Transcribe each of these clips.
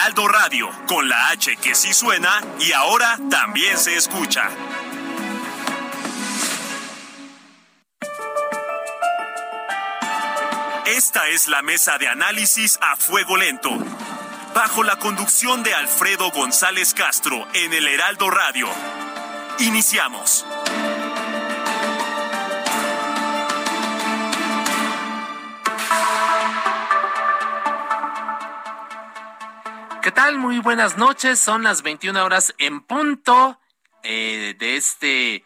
Heraldo Radio, con la H que sí suena y ahora también se escucha. Esta es la mesa de análisis a fuego lento, bajo la conducción de Alfredo González Castro en el Heraldo Radio. Iniciamos. ¿Qué tal? Muy buenas noches. Son las 21 horas en punto eh, de este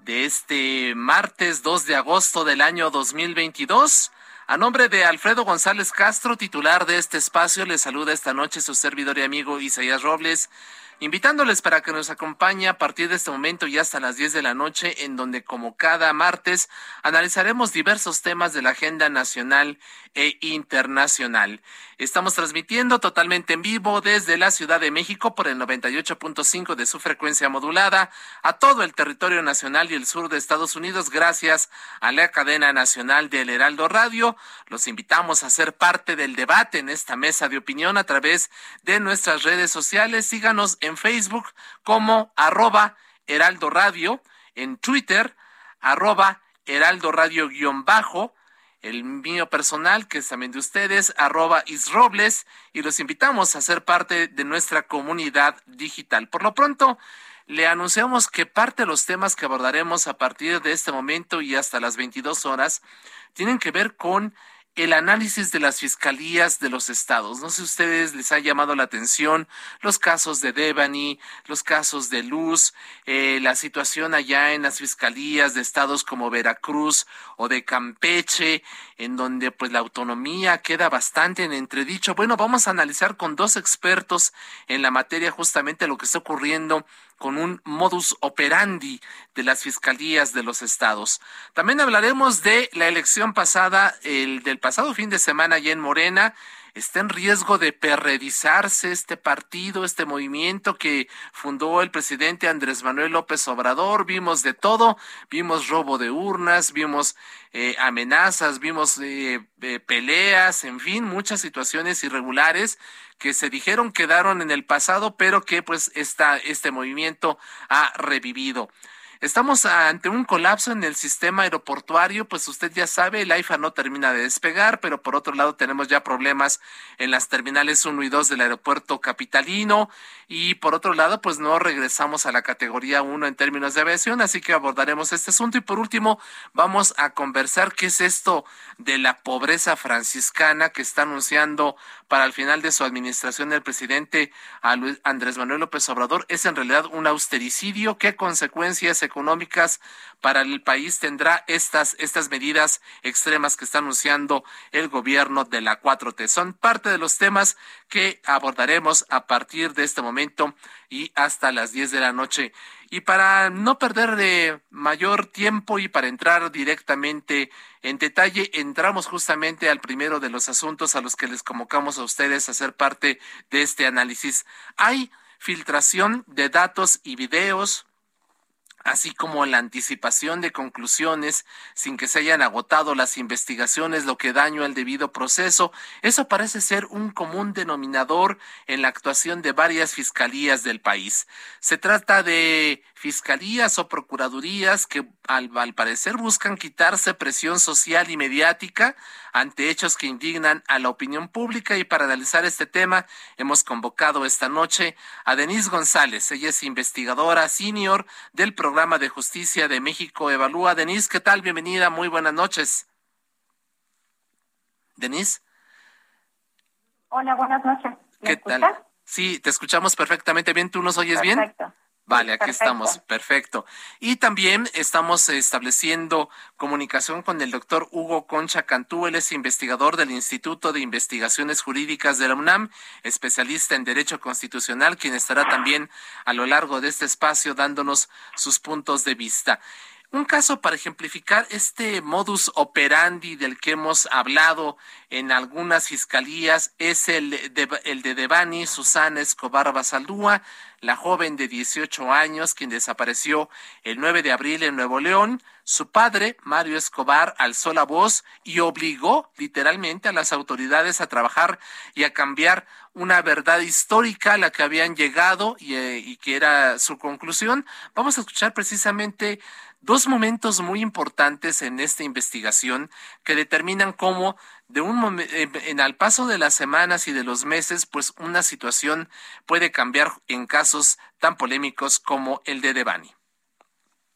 de este martes 2 de agosto del año 2022. A nombre de Alfredo González Castro, titular de este espacio, le saluda esta noche su servidor y amigo Isaías Robles invitándoles para que nos acompañe a partir de este momento y hasta las 10 de la noche, en donde como cada martes analizaremos diversos temas de la agenda nacional e internacional. Estamos transmitiendo totalmente en vivo desde la Ciudad de México por el 98.5 de su frecuencia modulada a todo el territorio nacional y el sur de Estados Unidos gracias a la cadena nacional del Heraldo Radio. Los invitamos a ser parte del debate en esta mesa de opinión a través de nuestras redes sociales. Síganos en Facebook como arroba Heraldo Radio, en Twitter arroba Heraldo Radio guion bajo, el mío personal, que es también de ustedes, arroba isrobles, y los invitamos a ser parte de nuestra comunidad digital. Por lo pronto, le anunciamos que parte de los temas que abordaremos a partir de este momento y hasta las 22 horas tienen que ver con el análisis de las fiscalías de los estados. No sé si ustedes les ha llamado la atención los casos de Devani, los casos de Luz, eh, la situación allá en las fiscalías de estados como Veracruz o de Campeche, en donde pues la autonomía queda bastante en entredicho. Bueno, vamos a analizar con dos expertos en la materia justamente lo que está ocurriendo con un modus operandi de las fiscalías de los estados. También hablaremos de la elección pasada, el del pasado fin de semana allá en Morena, está en riesgo de perredizarse este partido, este movimiento que fundó el presidente Andrés Manuel López Obrador. Vimos de todo, vimos robo de urnas, vimos eh, amenazas, vimos eh, eh, peleas, en fin, muchas situaciones irregulares que se dijeron quedaron en el pasado, pero que pues este movimiento ha revivido. Estamos ante un colapso en el sistema aeroportuario, pues usted ya sabe, el AIFA no termina de despegar, pero por otro lado tenemos ya problemas en las terminales 1 y 2 del aeropuerto capitalino y por otro lado, pues no regresamos a la categoría 1 en términos de aviación, así que abordaremos este asunto y por último vamos a conversar qué es esto de la pobreza franciscana que está anunciando para el final de su administración el presidente Andrés Manuel López Obrador. ¿Es en realidad un austericidio? ¿Qué consecuencias económicas para el país tendrá estas, estas medidas extremas que está anunciando el gobierno de la 4T. Son parte de los temas que abordaremos a partir de este momento y hasta las 10 de la noche. Y para no perder de mayor tiempo y para entrar directamente en detalle, entramos justamente al primero de los asuntos a los que les convocamos a ustedes a ser parte de este análisis. Hay filtración de datos y videos así como la anticipación de conclusiones sin que se hayan agotado las investigaciones, lo que daño al debido proceso. Eso parece ser un común denominador en la actuación de varias fiscalías del país. Se trata de fiscalías o procuradurías que al, parecer buscan quitarse presión social y mediática ante hechos que indignan a la opinión pública y para analizar este tema hemos convocado esta noche a Denise González. Ella es investigadora senior del programa de justicia de México Evalúa. Denise, ¿qué tal? Bienvenida, muy buenas noches. Denise. Hola, buenas noches. ¿Qué tal? Sí, te escuchamos perfectamente bien. ¿Tú nos oyes bien? Perfecto. Vale, aquí estamos, perfecto. Y también estamos estableciendo comunicación con el doctor Hugo Concha Cantú, él es investigador del Instituto de Investigaciones Jurídicas de la UNAM, especialista en Derecho Constitucional, quien estará también a lo largo de este espacio dándonos sus puntos de vista. Un caso para ejemplificar este modus operandi del que hemos hablado en algunas fiscalías es el de, el de Devani Susana Escobar Basaldúa, la joven de 18 años quien desapareció el 9 de abril en Nuevo León. Su padre, Mario Escobar, alzó la voz y obligó literalmente a las autoridades a trabajar y a cambiar una verdad histórica a la que habían llegado y, eh, y que era su conclusión. Vamos a escuchar precisamente dos momentos muy importantes en esta investigación que determinan cómo de un en al paso de las semanas y de los meses, pues una situación puede cambiar en casos tan polémicos como el de Devani.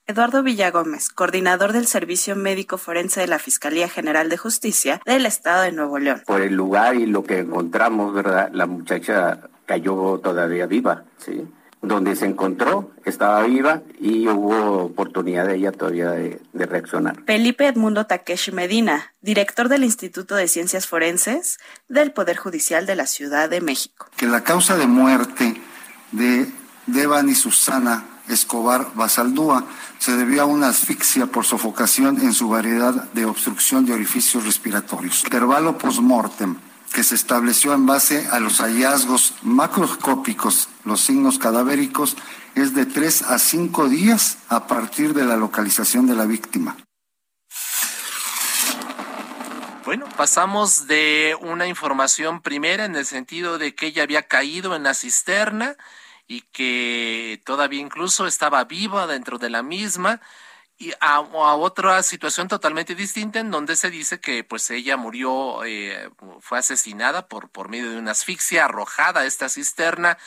Eduardo Villagómez, coordinador del Servicio Médico Forense de la Fiscalía General de Justicia del Estado de Nuevo León. Por el lugar y lo que encontramos, ¿verdad? La muchacha cayó todavía viva, ¿sí? Donde se encontró, estaba viva y hubo oportunidad de ella todavía de, reaccionar. Felipe Edmundo Takeshi Medina, director del Instituto de Ciencias Forenses del Poder Judicial de la Ciudad de México. Que la causa de muerte de Devan y Susana Escobar Basaldúa se debió a una asfixia por sofocación en su variedad de obstrucción de orificios respiratorios. Intervalo postmortem que se estableció en base a los hallazgos macroscópicos, los signos cadavéricos, es de tres a cinco días a partir de la localización de la víctima. Bueno, pasamos de una información primera en el sentido de que ella había caído en la cisterna y que todavía incluso estaba viva dentro de la misma y a, otra situación totalmente distinta en donde se dice que pues ella murió, eh, fue asesinada por, por medio de una asfixia arrojada a esta cisterna.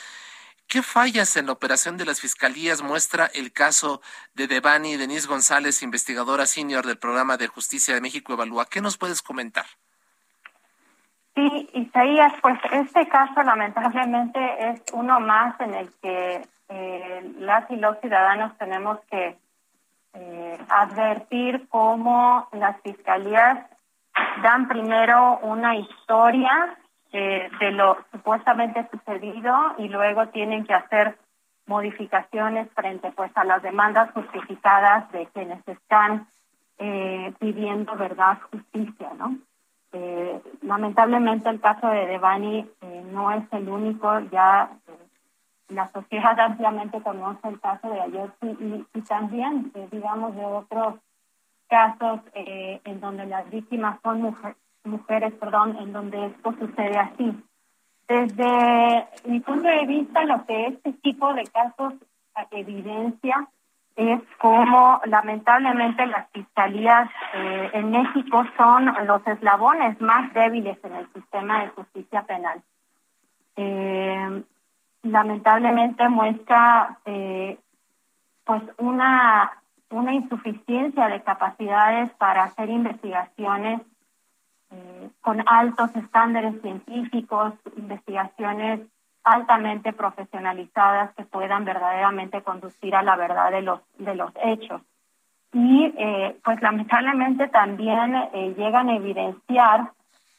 ¿Qué fallas en la operación de las fiscalías muestra el caso de Devani Denise González, investigadora senior del programa de justicia de México Evalúa? ¿Qué nos puedes comentar? Sí, Isaías, pues este caso lamentablemente es uno más en el que eh, las y los ciudadanos tenemos que eh, advertir cómo las fiscalías dan primero una historia eh, de lo supuestamente sucedido y luego tienen que hacer modificaciones frente pues a las demandas justificadas de quienes están eh, pidiendo verdad justicia no eh, lamentablemente el caso de Devani eh, no es el único ya la sociedad ampliamente conoce el caso de ayer y, también, eh, digamos, de otros casos eh, en donde las víctimas son mujeres, perdón, en donde esto sucede así. Desde mi punto de vista, lo que este tipo de casos evidencia es como lamentablemente las fiscalías eh, en México son los eslabones más débiles en el sistema de justicia penal. Eh, lamentablemente muestra eh, pues una una insuficiencia de capacidades para hacer investigaciones eh, con altos estándares científicos, investigaciones altamente profesionalizadas que puedan verdaderamente conducir a la verdad de los de los hechos. Y eh, pues lamentablemente también eh, llegan a evidenciar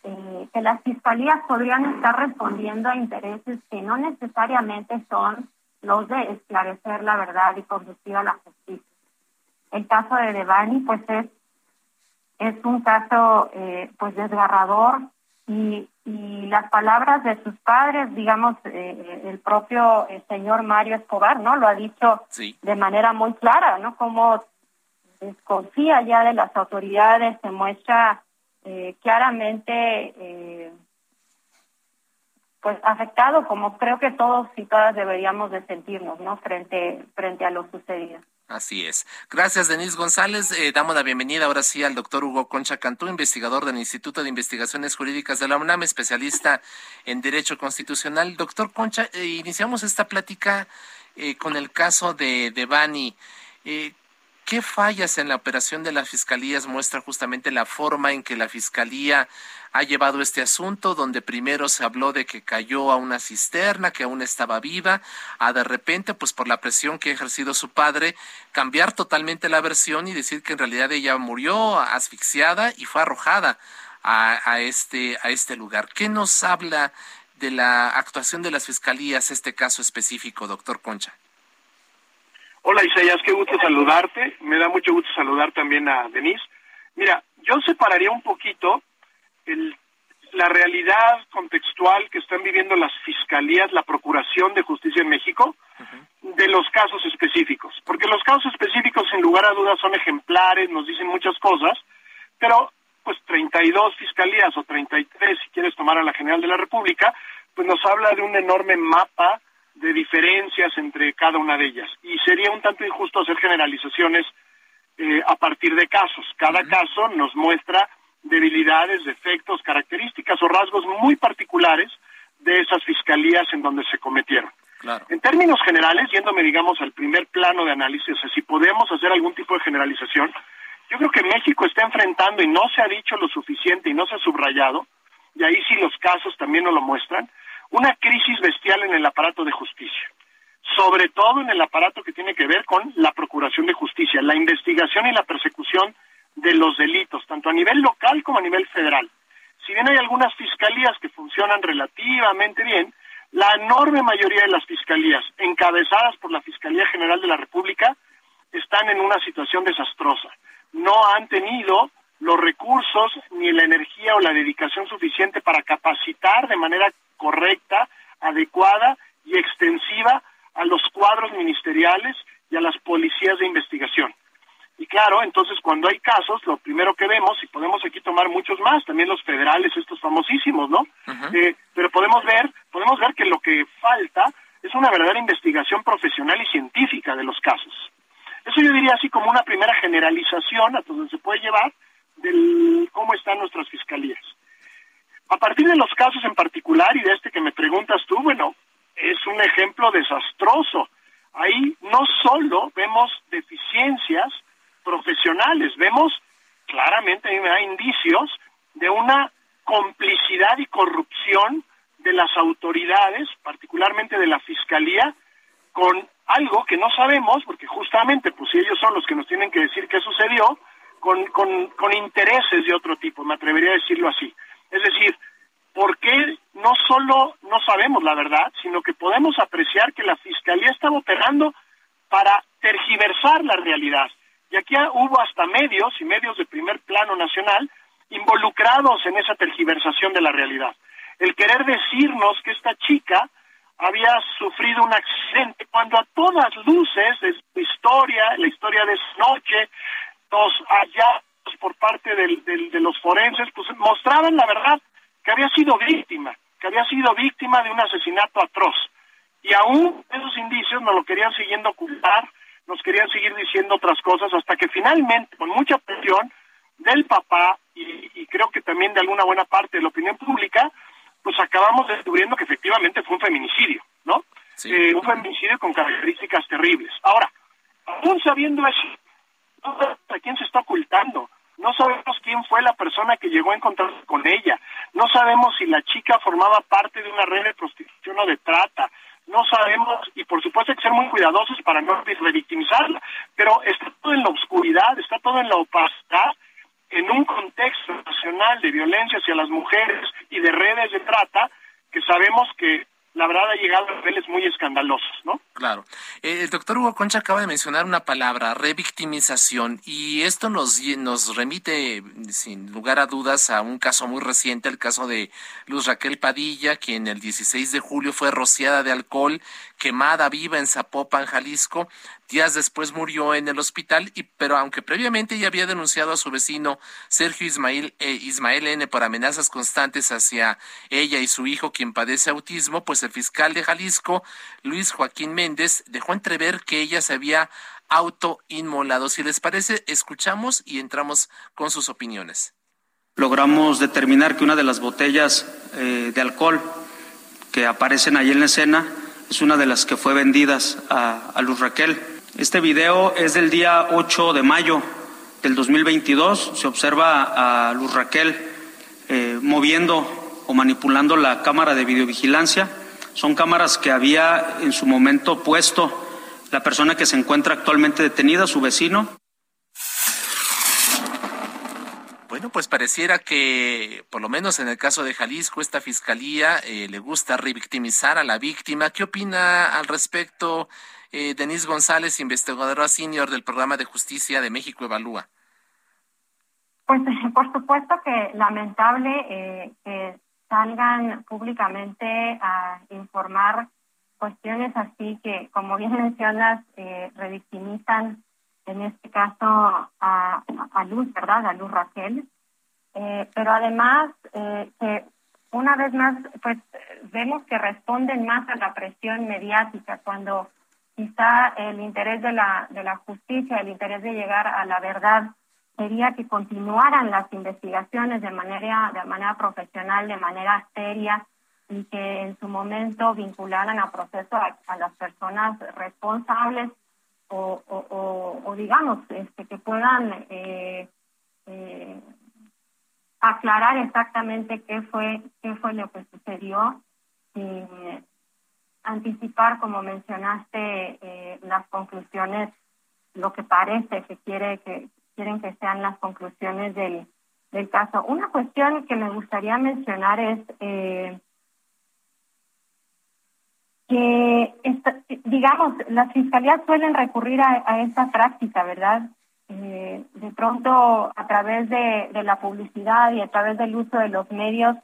eh, que las fiscalías podrían estar respondiendo a intereses que no necesariamente son los de esclarecer la verdad y conducir a la justicia. El caso de Devani, pues es es un caso eh, pues desgarrador y, y las palabras de sus padres, digamos, eh, el propio eh, señor Mario Escobar, ¿no? Lo ha dicho de manera muy clara, ¿no? Como desconfía ya de las autoridades, se muestra eh, claramente eh, pues afectado como creo que todos y todas deberíamos de sentirnos no frente frente a lo sucedido Así es. Gracias, Denise González. Eh, damos la bienvenida ahora sí al doctor Hugo Concha Cantú, investigador del Instituto de Investigaciones Jurídicas de la UNAM, especialista en Derecho Constitucional. Doctor Concha, iniciamos esta plática con el caso de, de Bani. ¿Qué fallas en la operación de las fiscalías muestra justamente la forma en que la fiscalía ha llevado este asunto, donde primero se habló de que cayó a una cisterna, que aún estaba viva, a de repente, pues por la presión que ha ejercido su padre, cambiar totalmente la versión y decir que en realidad ella murió asfixiada y fue arrojada a, este, a este lugar. ¿Qué nos habla de la actuación de las fiscalías este caso específico, doctor Concha? Hola Isaías, qué gusto saludarte. Me da mucho gusto saludar también a Denise. Mira, yo separaría un poquito la realidad contextual que están viviendo las fiscalías, la Procuración de Justicia en México, de los casos específicos. Porque los casos específicos, sin lugar a dudas, son ejemplares, nos dicen muchas cosas, pero pues 32 fiscalías o 33, si quieres tomar a la General de la República, pues nos habla de un enorme mapa de diferencias entre cada una de ellas. Y sería un tanto injusto hacer generalizaciones eh, a partir de casos. Cada caso nos muestra debilidades, defectos, características o rasgos muy particulares de esas fiscalías en donde se cometieron. En términos generales, yéndome, digamos, al primer plano de análisis, si podemos hacer algún tipo de generalización, yo creo que México está enfrentando, y no se ha dicho lo suficiente y no se ha subrayado, y ahí sí los casos también nos lo muestran, una crisis bestial en el aparato de justicia, sobre todo en el aparato que tiene que ver con la procuración de justicia, la investigación y la persecución de los delitos, tanto a nivel local como a nivel federal. Si bien hay algunas fiscalías que funcionan relativamente bien, la enorme mayoría de las fiscalías, encabezadas por la Fiscalía General de la República, están en una situación desastrosa. No han tenido los recursos ni la energía o la dedicación suficiente para capacitar de manera correcta, adecuada y extensiva a los cuadros ministeriales y a las policías de investigación. Y claro, entonces cuando hay casos, lo primero que vemos, y podemos aquí tomar muchos más, también los federales, estos famosísimos, ¿no? Eh, pero podemos ver, podemos ver que lo que falta es una verdadera investigación profesional y científica de los casos. Eso yo diría así como una primera generalización a donde se puede llevar de cómo están nuestras fiscalías. A partir de los casos en particular y de este que me preguntas tú, bueno, es un ejemplo desastroso. Ahí no solo vemos deficiencias, profesionales. Vemos claramente, da indicios de una complicidad y corrupción de las autoridades, particularmente de la Fiscalía, con algo que no sabemos, porque justamente, pues ellos son los que nos tienen que decir qué sucedió, con, con intereses de otro tipo, me atrevería a decirlo así. Es decir, ¿por qué no solo no sabemos la verdad, sino que podemos apreciar que la Fiscalía estaba operando para tergiversar la realidad, y aquí hubo hasta medios y medios de primer plano nacional involucrados en esa tergiversación de la realidad. El querer decirnos que esta chica había sufrido un accidente cuando a todas luces de su historia, la historia de esa noche, los por parte de los forenses, pues mostraban la verdad que había sido víctima, que había sido víctima de un asesinato atroz. Y aún esos indicios nos lo querían siguiendo ocultar, nos querían seguir diciendo otras cosas hasta que finalmente, con mucha presión del papá y, creo que también de alguna buena parte de la opinión pública, pues acabamos descubriendo que efectivamente fue un feminicidio, ¿no? Eh, un feminicidio con características terribles. Ahora, aún sabiendo eso, a quién se está ocultando, no sabemos quién fue la persona que llegó a encontrarse con ella, no sabemos si la chica formaba parte de una red de prostitución o de trata, no sabemos y por supuesto hay que ser muy cuidadosos para no revictimizarla, pero está todo en la oscuridad, está todo en la opacidad, en un contexto nacional de violencia hacia las mujeres y de redes de trata que sabemos que la verdad ha llegado a niveles muy escandalosos, ¿no? Claro. Eh, el doctor Hugo Concha acaba de mencionar una palabra, revictimización, y esto nos, nos remite, sin lugar a dudas, a un caso muy reciente, el caso de Luz Raquel Padilla, quien el 16 de julio fue rociada de alcohol, quemada viva en Zapopan, Jalisco, Días después murió en el hospital, y, pero aunque previamente ya había denunciado a su vecino Sergio Ismael, eh, Ismael N. por amenazas constantes hacia ella y su hijo, quien padece autismo, pues el fiscal de Jalisco, Luis Joaquín Méndez, dejó entrever que ella se había autoinmolado. Si les parece, escuchamos y entramos con sus opiniones. Logramos determinar que una de las botellas eh, de alcohol que aparecen ahí en la escena es una de las que fue vendidas a Luz Raquel. Este video es del día 8 de mayo del 2022. Se observa a Luz Raquel eh, moviendo o manipulando la cámara de videovigilancia. Son cámaras que había en su momento puesto la persona que se encuentra actualmente detenida, su vecino. Bueno, pues pareciera que, por lo menos en el caso de Jalisco, esta fiscalía eh, le gusta revictimizar a la víctima. ¿Qué opina al respecto eh, Denise González, investigadora senior del Programa de Justicia de México Evalúa? Pues por supuesto que lamentable eh, que salgan públicamente a informar cuestiones así que, como bien mencionas, eh, revictimizan en este caso a, Luz, ¿verdad? A Luz Raquel. Eh, pero además eh, que una vez más, pues vemos que responden más a la presión mediática cuando quizá el interés de la, de la justicia, el interés de llegar a la verdad sería que continuaran las investigaciones de manera, de manera profesional, de manera seria y que en su momento vincularan a proceso a las personas responsables o, digamos, este, que puedan eh, eh, aclarar exactamente qué fue, qué fue lo que sucedió, y anticipar, como mencionaste, eh, las conclusiones, lo que parece que quiere que quieren que sean las conclusiones del, del caso. Una cuestión que me gustaría mencionar es eh, que, digamos, las fiscalías suelen recurrir a, esta práctica, ¿verdad? Eh, de pronto, a través de, la publicidad y a través del uso de los medios,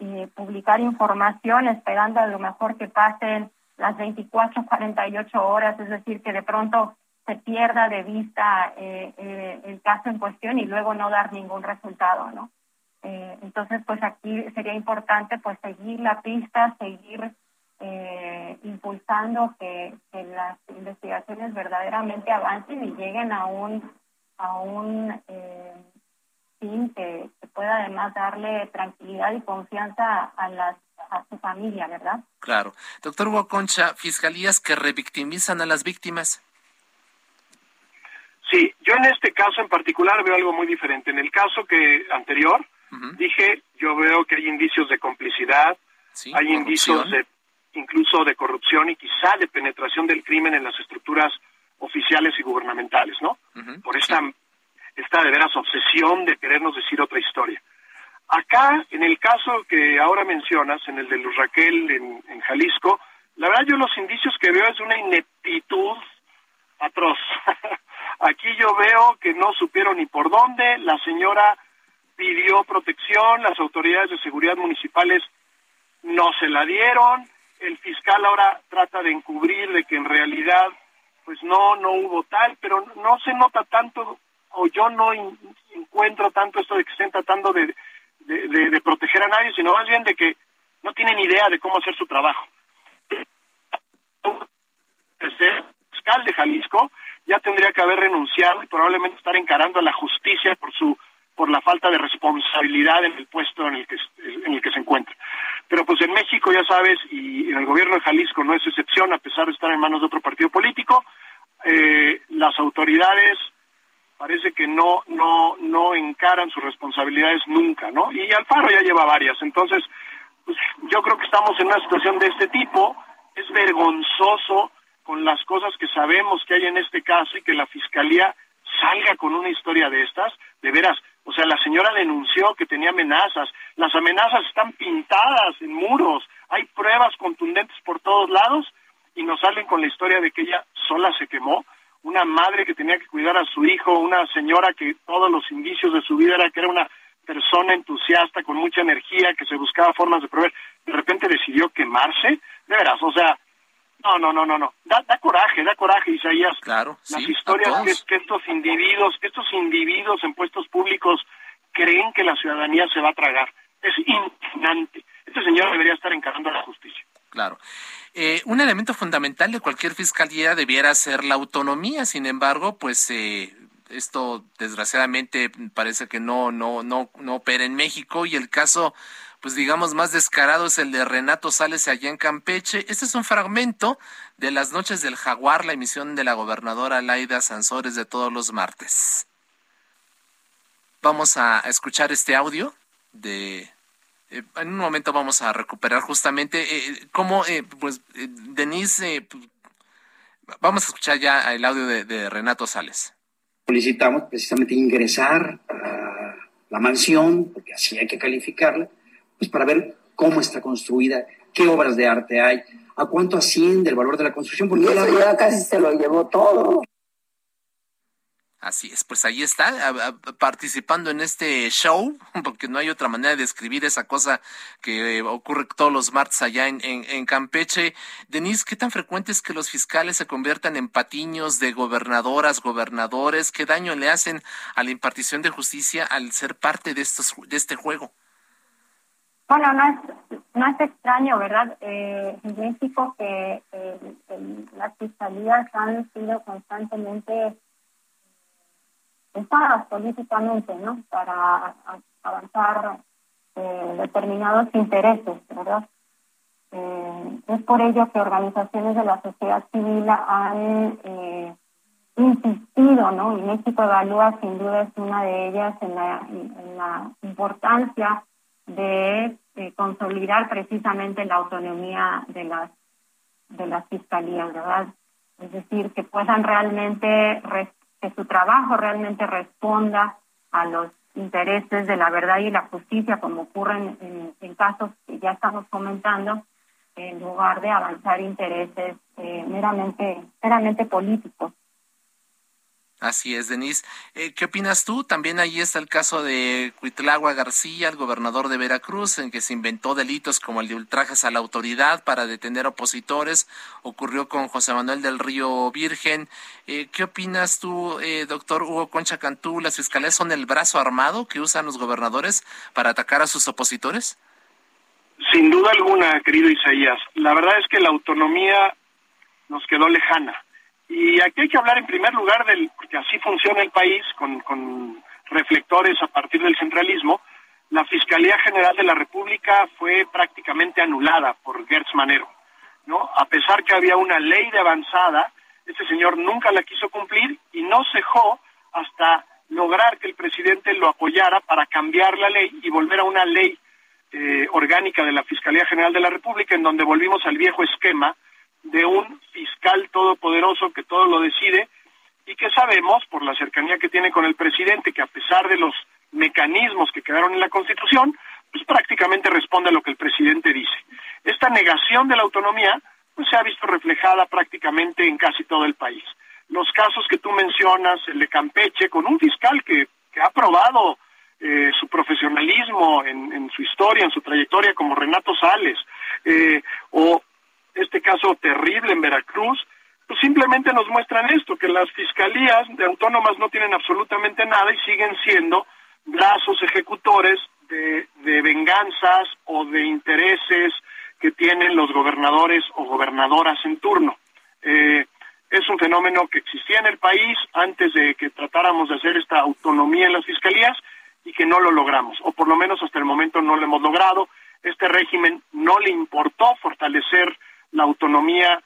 eh, publicar información esperando a lo mejor que pasen las 24, 48 horas, es decir, que de pronto se pierda de vista eh, el caso en cuestión y luego no dar ningún resultado, ¿no? entonces, pues aquí sería importante pues seguir la pista, seguir eh, impulsando que, las investigaciones verdaderamente avancen y lleguen a un a un eh, fin que, pueda además darle tranquilidad y confianza a las a su familia, ¿verdad? Claro. Doctor Hugo Concha, fiscalías que revictimizan a las víctimas. Sí, yo en este caso en particular veo algo muy diferente. En el caso que anterior, dije, yo veo que hay indicios de complicidad, hay indicios de incluso de corrupción y quizá de penetración del crimen en las estructuras oficiales y gubernamentales, ¿no? Por esta, esta de veras obsesión de querernos decir otra historia. Acá, en el caso que ahora mencionas, en el de Luz Raquel en, Jalisco, la verdad yo los indicios que veo es una ineptitud atroz. Aquí yo veo que no supieron ni por dónde, la señora pidió protección, las autoridades de seguridad municipales no se la dieron, el fiscal ahora trata de encubrir de que en realidad pues no no hubo tal pero no se nota tanto o yo no encuentro tanto esto de que estén tratando de, de, proteger a nadie sino más bien de que no tienen idea de cómo hacer su trabajo. El fiscal de Jalisco ya tendría que haber renunciado y probablemente estar encarando a la justicia por su por la falta de responsabilidad en el puesto en el que en el que se encuentra pero pues en México, ya sabes, y en el gobierno de Jalisco no es excepción, a pesar de estar en manos de otro partido político, eh, las autoridades parece que no, no, no encaran sus responsabilidades nunca, ¿no? Y Alfaro ya lleva varias. Entonces, pues, yo creo que estamos en una situación de este tipo. Es vergonzoso con las cosas que sabemos que hay en este caso y que la Fiscalía salga con una historia de estas. De veras, o sea, la señora denunció que tenía amenazas. Las amenazas están pintadas en muros. Hay pruebas contundentes por todos lados y nos salen con la historia de que ella sola se quemó. Una madre que tenía que cuidar a su hijo, una señora que todos los indicios de su vida era que era una persona entusiasta, con mucha energía, que se buscaba formas de proveer, de repente decidió quemarse. De veras, o sea, no, no, no, no, no. Da, da coraje, da coraje, Isaías. Claro. Las historias que, que, estos individuos, que estos individuos en puestos públicos creen que la ciudadanía se va a tragar. Es indignante. Este señor debería estar encarando la justicia. Claro. Eh, un elemento fundamental de cualquier fiscalía debiera ser la autonomía. Sin embargo, pues eh, esto desgraciadamente parece que no no no no opera en México y el caso pues digamos, más descarado es el de Renato Sales allá en Campeche. Este es un fragmento de Las Noches del Jaguar, la emisión de la gobernadora Laida Sansores de todos los martes. Vamos a escuchar este audio de... Eh, en un momento vamos a recuperar justamente eh, cómo, eh, pues, Denise, pues, vamos a escuchar ya el audio de, de Renato Sales. Solicitamos precisamente ingresar a la mansión, porque así hay que calificarla, pues para ver cómo está construida, qué obras de arte hay, a cuánto asciende el valor de la construcción. Porque ya casi se lo llevó todo. Así es, pues ahí está, participando en este show, porque no hay otra manera de describir esa cosa que ocurre todos los martes allá en, en, Campeche. Denise, ¿qué tan frecuente es que los fiscales se conviertan en patiños de gobernadoras, gobernadores? ¿Qué daño le hacen a la impartición de justicia al ser parte de, estos, de este juego? Bueno, no es, no es extraño, ¿verdad? Eh, en México que las fiscalías han sido constantemente usadas políticamente, ¿no? Para avanzar eh, determinados intereses, ¿verdad? Eh, es por ello que organizaciones de la sociedad civil han eh, insistido, ¿no? Y México Evalúa sin duda es una de ellas en la, en la importancia de consolidar precisamente la autonomía de las de las fiscalías, ¿verdad? Es decir, que puedan realmente que su trabajo realmente responda a los intereses de la verdad y la justicia, como ocurren en, en casos que ya estamos comentando, en lugar de avanzar intereses eh, meramente, meramente políticos. Así es, Denise. Eh, ¿Qué opinas tú? También ahí está el caso de Cuitlagua García, el gobernador de Veracruz, en que se inventó delitos como el de ultrajes a la autoridad para detener opositores. Ocurrió con José Manuel del Río Virgen. Eh, ¿Qué opinas tú, eh, doctor Hugo Concha Cantú? ¿Las fiscalías son el brazo armado que usan los gobernadores para atacar a sus opositores? Sin duda alguna, querido Isaías. La verdad es que la autonomía nos quedó lejana y aquí hay que hablar en primer lugar del, porque así funciona el país, con, con reflectores a partir del centralismo, la Fiscalía General de la República fue prácticamente anulada por Gertz Manero. ¿no? A pesar que había una ley de avanzada, este señor nunca la quiso cumplir y no cejó hasta lograr que el presidente lo apoyara para cambiar la ley y volver a una ley eh, orgánica de la Fiscalía General de la República, en donde volvimos al viejo esquema de un fiscal todopoderoso que todo lo decide y que sabemos, por la cercanía que tiene con el presidente, que a pesar de los mecanismos que quedaron en la Constitución, pues prácticamente responde a lo que el presidente dice. Esta negación de la autonomía pues se ha visto reflejada prácticamente en casi todo el país. Los casos que tú mencionas, el de Campeche, con un fiscal que, ha probado eh, su profesionalismo en, su historia, en su trayectoria, como Renato Sales, eh, o este caso terrible en Veracruz, pues simplemente nos muestran esto, que las fiscalías de autónomas no tienen absolutamente nada y siguen siendo brazos ejecutores de, venganzas o de intereses que tienen los gobernadores o gobernadoras en turno. Eh, es un fenómeno que existía en el país antes de que tratáramos de hacer esta autonomía en las fiscalías y que no lo logramos, o por lo menos hasta el momento no lo hemos logrado. Este régimen no le importó fortalecer la autonomía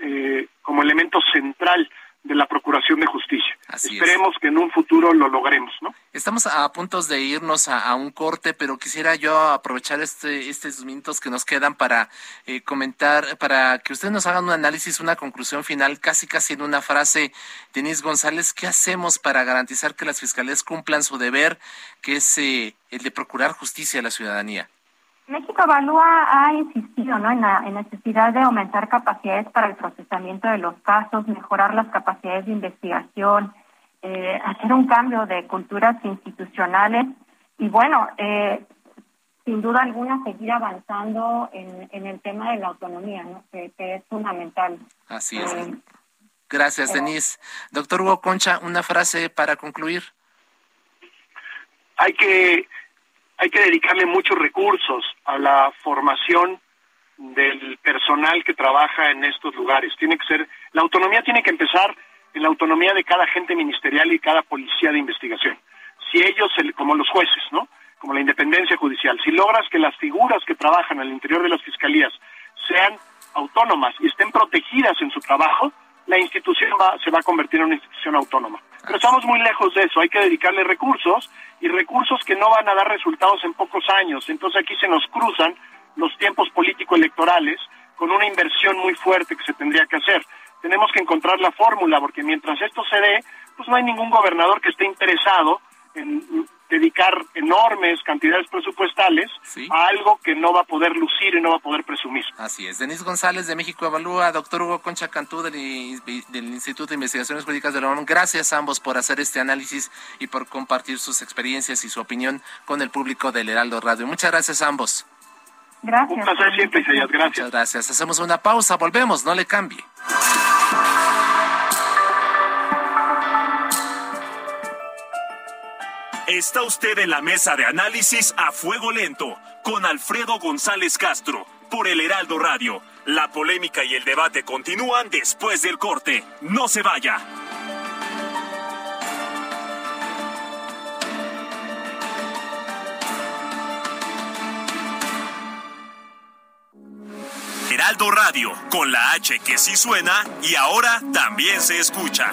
eh, como elemento central de la Procuración de Justicia. Esperemos que en un futuro lo logremos, ¿no? Estamos a puntos de irnos a, un corte, pero quisiera yo aprovechar este, estos minutos que nos quedan para eh, comentar, para que ustedes nos hagan un análisis, una conclusión final, casi casi en una frase, Denise González, ¿qué hacemos para garantizar que las fiscalías cumplan su deber, que es eh, el de procurar justicia a la ciudadanía? México Evalúa ha insistido ¿no? en la necesidad de aumentar capacidades para el procesamiento de los casos, mejorar las capacidades de investigación, eh, hacer un cambio de culturas institucionales y bueno, eh, sin duda alguna seguir avanzando en, en, el tema de la autonomía, ¿no? que, es fundamental. Así es. Eh, Gracias, Denise. Doctor Hugo Concha, una frase para concluir. Hay que hay que dedicarle muchos recursos a la formación del personal que trabaja en estos lugares. Tiene que ser, la autonomía tiene que empezar en la autonomía de cada agente ministerial y cada policía de investigación. Si ellos, como los jueces, ¿no? como la independencia judicial, si logras que las figuras que trabajan al interior de las fiscalías sean autónomas y estén protegidas en su trabajo, la institución se va a convertir en una institución autónoma. Pero estamos muy lejos de eso, hay que dedicarle recursos y recursos que no van a dar resultados en pocos años. Entonces aquí se nos cruzan los tiempos político-electorales con una inversión muy fuerte que se tendría que hacer. Tenemos que encontrar la fórmula porque mientras esto se dé, pues no hay ningún gobernador que esté interesado dedicar enormes cantidades presupuestales a algo que no va a poder lucir y no va a poder presumir. Así es. Denis González de México Evalúa, doctor Hugo Concha Cantú del, Instituto de Investigaciones Jurídicas de la ONU. Gracias a ambos por hacer este análisis y por compartir sus experiencias y su opinión con el público del Heraldo Radio. Muchas gracias a ambos. Gracias. Un placer siempre, Gracias. Muchas gracias. Hacemos una pausa. Volvemos. No le cambie. Está usted en la mesa de análisis a fuego lento con Alfredo González Castro por el Heraldo Radio. La polémica y el debate continúan después del corte. No se vaya. Heraldo Radio, con la H que sí suena y ahora también se escucha.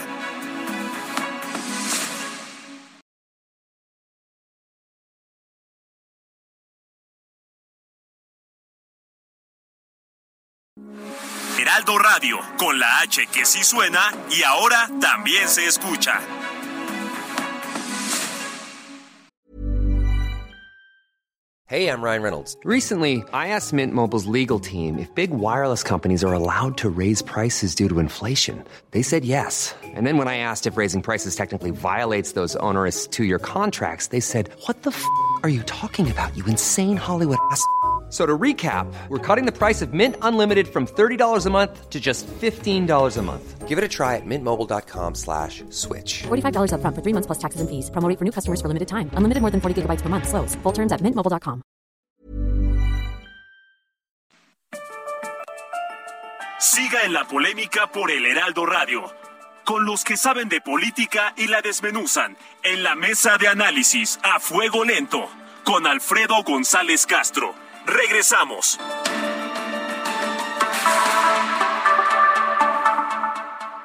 Heraldo Radio, con la H que sí suena y ahora también se escucha. Hey, I'm Ryan Reynolds. Recently, I asked Mint Mobile's legal team if big wireless companies are allowed to raise prices due to inflation. They said yes. And then when I asked if raising prices technically violates those onerous two year contracts, they said, What the f are you talking about, you insane Hollywood ass? So to recap, we're cutting the price of Mint Unlimited from $30 a month to just $15 a month. Give it a try at mintmobile.com slash switch. $45 up front for three months plus taxes and fees. Promoting for new customers for limited time. Unlimited more than 40 gigabytes per month. Slows. Full terms at mintmobile.com. Siga en la polémica por el Heraldo Radio. Con los que saben de política y la desmenuzan. En la mesa de análisis a fuego lento. Con Alfredo González Castro Regresamos.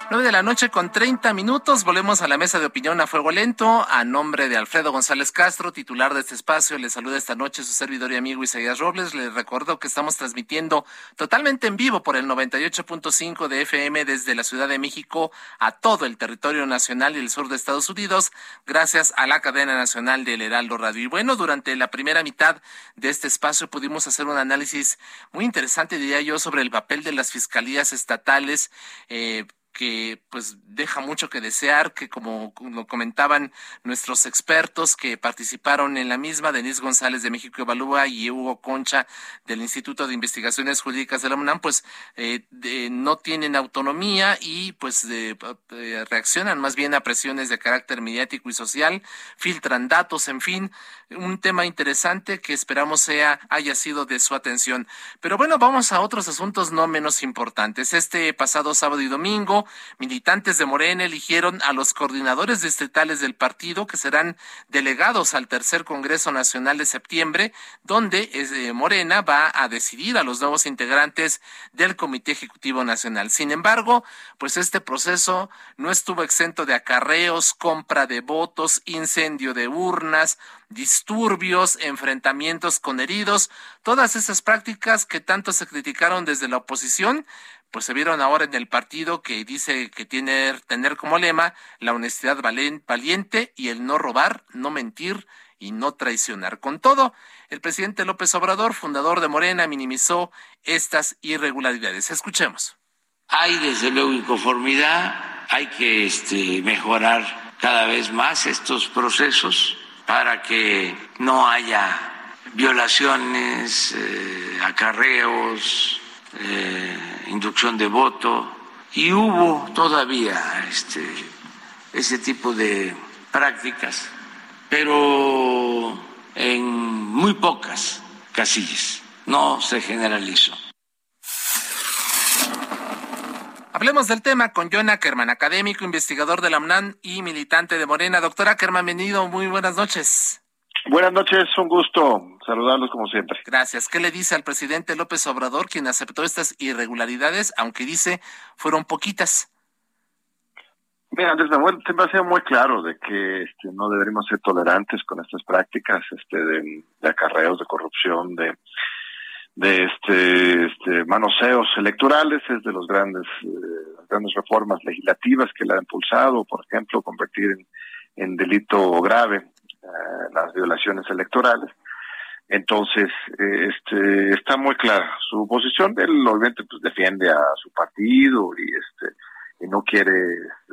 9 de la noche con 30 minutos. Volvemos a la mesa de opinión a fuego lento. A nombre de Alfredo González Castro, titular de este espacio, le saluda esta noche su servidor y amigo Isaías Robles. Le recuerdo que estamos transmitiendo totalmente en vivo por el 98.5 de FM desde la Ciudad de México a todo el territorio nacional y el sur de Estados Unidos, gracias a la cadena nacional del Heraldo Radio. Y bueno, durante la primera mitad de este espacio pudimos hacer un análisis muy interesante, diría yo, sobre el papel de las fiscalías estatales. Eh, que pues deja mucho que desear, que como lo comentaban nuestros expertos que participaron en la misma, Denise González de México Evalúa y Hugo Concha del Instituto de Investigaciones Jurídicas de la UNAM, pues eh, no tienen autonomía y pues eh, reaccionan más bien a presiones de carácter mediático y social, filtran datos, en fin, un tema interesante que esperamos sea haya sido de su atención. Pero bueno, vamos a otros asuntos no menos importantes. Este pasado sábado y domingo militantes de Morena eligieron a los coordinadores distritales del partido que serán delegados al tercer Congreso Nacional de septiembre, donde eh, Morena va a decidir a los nuevos integrantes del Comité Ejecutivo Nacional. Sin embargo, pues este proceso no estuvo exento de acarreos, compra de votos, incendio de urnas, disturbios, enfrentamientos con heridos, todas esas prácticas que tanto se criticaron desde la oposición, pues se vieron ahora en el partido que dice que tiene tener como lema la honestidad valiente y el no robar, no mentir y no traicionar. Con todo, el presidente López Obrador, fundador de Morena, minimizó estas irregularidades. Escuchemos. Hay desde luego inconformidad, hay que este, mejorar cada vez más estos procesos para que no haya violaciones, eh, acarreos, eh, inducción de voto, y hubo todavía este, ese tipo de prácticas, pero en muy pocas casillas, no se generalizó. Hablemos del tema con John Ackerman, académico, investigador de la UNAM y militante de Morena. Doctor Ackerman, bienvenido, muy buenas noches. Buenas noches, un gusto saludarlos como siempre. Gracias. ¿Qué le dice al presidente López Obrador, quien aceptó estas irregularidades, aunque dice fueron poquitas? Mira, Andrés Manuel, me ha sido muy claro de que este, no deberíamos ser tolerantes con estas prácticas este, de, acarreos, de corrupción, de, de este, este, manoseos electorales, es de los grandes, eh, grandes reformas legislativas que la ha impulsado, por ejemplo, convertir en, en delito grave eh, las violaciones electorales. Entonces, eh, este, está muy clara su posición. Él obviamente pues, defiende a su partido y este y no quiere eh,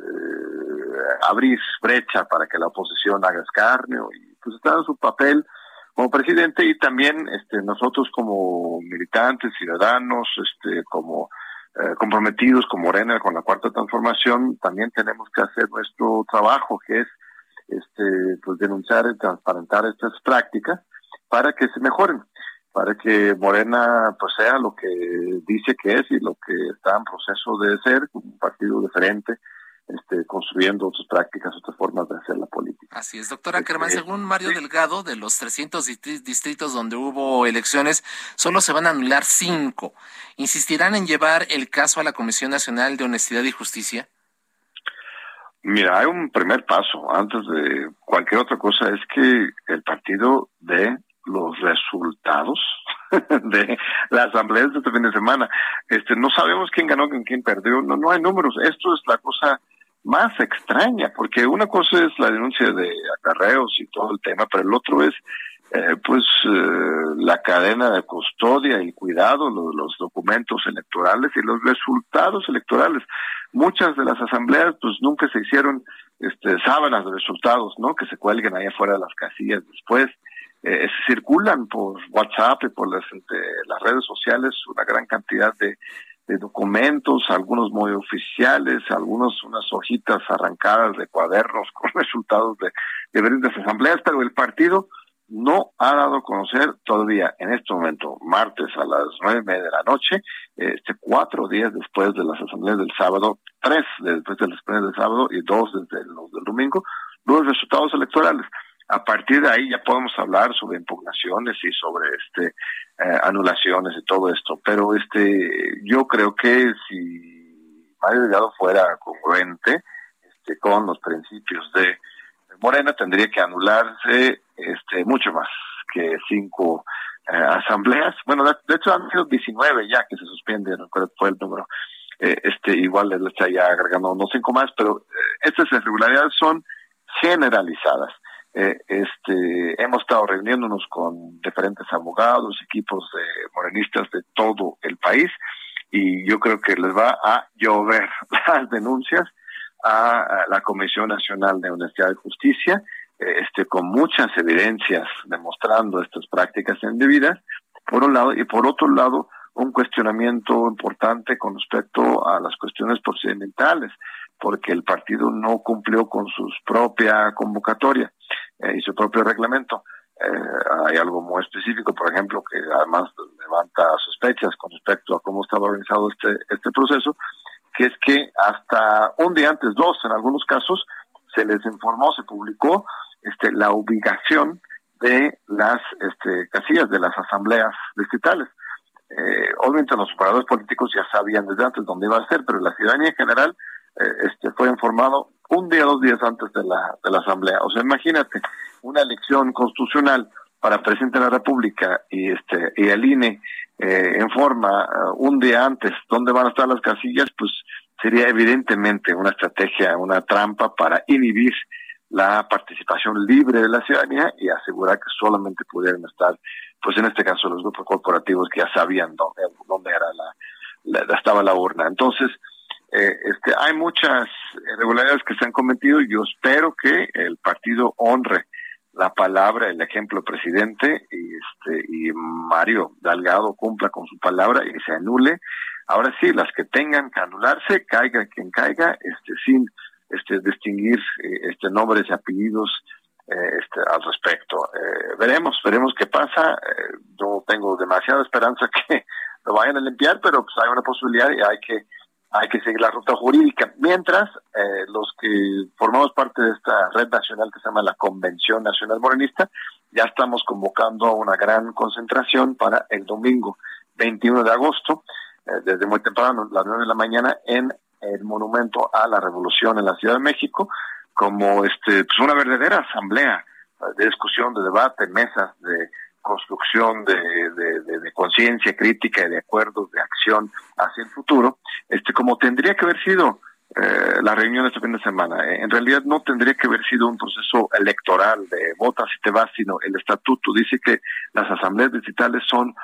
abrir brecha para que la oposición haga escarnio y pues está en su papel como presidente y también este nosotros como militantes ciudadanos este como comprometidos con Morena con la cuarta transformación también tenemos que hacer nuestro trabajo que es este, pues denunciar y transparentar estas prácticas para que se mejoren, para que Morena pues sea lo que dice que es y lo que está en proceso de ser, un partido diferente, este, construyendo otras prácticas, otras formas de hacer la política. Así es, doctora Ackerman, según Mario Delgado, de los 300 distritos donde hubo elecciones, solo se van a anular cinco. ¿Insistirán en llevar el caso a la Comisión Nacional de Honestidad y Justicia? Mira, hay un primer paso antes de cualquier otra cosa, es que el partido dé los resultados de la asamblea de este fin de semana. Este, no sabemos quién ganó, quién perdió, no, no hay números. Esto es la cosa más extraña, porque una cosa es la denuncia de acarreos y todo el tema, pero el otro es eh, pues eh, la cadena de custodia y cuidado, los, documentos electorales y los resultados electorales muchas de las asambleas pues nunca se hicieron este, sábanas de resultados, ¿no? Que se cuelguen ahí afuera de las casillas después. Eh, circulan por WhatsApp y por las, las redes sociales una gran cantidad de, documentos, algunos muy oficiales, algunos unas hojitas arrancadas de cuadernos con resultados de diferentes asambleas, pero el partido no ha dado a conocer todavía en este momento, martes a las nueve de la noche, este cuatro días después de las asambleas del sábado, tres después de las asambleas del sábado y dos desde los del domingo, los resultados electorales. A partir de ahí ya podemos hablar sobre impugnaciones y sobre este eh, anulaciones y todo esto, pero este yo creo que si Mario Delgado fuera congruente este, con los principios de Morena tendría que anularse este, mucho más que cinco eh, asambleas. Bueno, de, hecho han sido 19 ya que se suspende, no recuerdo fue el número. Eh, este igual le está ya agregando unos cinco más, pero eh, estas irregularidades son generalizadas. este, hemos estado reuniéndonos con diferentes abogados, equipos de morenistas de todo el país, y yo creo que les va a llover las denuncias a la Comisión Nacional de Honestidad y Justicia este, con muchas evidencias demostrando estas prácticas indebidas, por un lado, y por otro lado, un cuestionamiento importante con respecto a las cuestiones procedimentales, porque el partido no cumplió con su propia convocatoria eh, y su propio reglamento. Eh, hay algo muy específico, por ejemplo, que además levanta sospechas con respecto a cómo estaba organizado este, este proceso, que es que hasta un día antes, dos en algunos casos, se les informó, se publicó este, la ubicación de las este, casillas de las asambleas distritales. Eh, obviamente los operadores políticos ya sabían desde antes dónde iba a ser, pero la ciudadanía en general eh, este, fue informado un día, dos días antes de la, de la asamblea. O sea, imagínate una elección constitucional para presidente de la República y este y el INE eh, informa uh, un día antes dónde van a estar las casillas, pues sería evidentemente una estrategia, una trampa para inhibir la participación libre de la ciudadanía y asegurar que solamente pudieran estar, pues en este caso los grupos corporativos que ya sabían dónde, dónde era la, estaba la urna. Entonces, eh, este, hay muchas irregularidades que se han cometido y yo espero que el partido honre la palabra, el ejemplo presidente y este y Mario Delgado cumpla con su palabra y se anule. Ahora sí, las que tengan que anularse, caiga quien caiga, este sin este, distinguir eh, este, nombres y apellidos eh, este, al respecto. Eh, veremos, veremos qué pasa. yo tengo demasiada esperanza que lo vayan a limpiar, pero pues hay una posibilidad y hay que hay que seguir la ruta jurídica. Mientras, los que formamos parte de esta red nacional que se llama la Convención Nacional Morenista, ya estamos convocando a una gran concentración para el domingo 21 de agosto, eh, desde muy temprano, las 9 de la mañana, en el Monumento a la Revolución en la Ciudad de México, como este, pues una verdadera asamblea de discusión, de debate, mesas de construcción de, de, conciencia crítica y de acuerdos de acción hacia el futuro, este como tendría que haber sido eh, la reunión de este fin de semana. En realidad no tendría que haber sido un proceso electoral de votas y te vas, sino el estatuto dice que las asambleas digitales son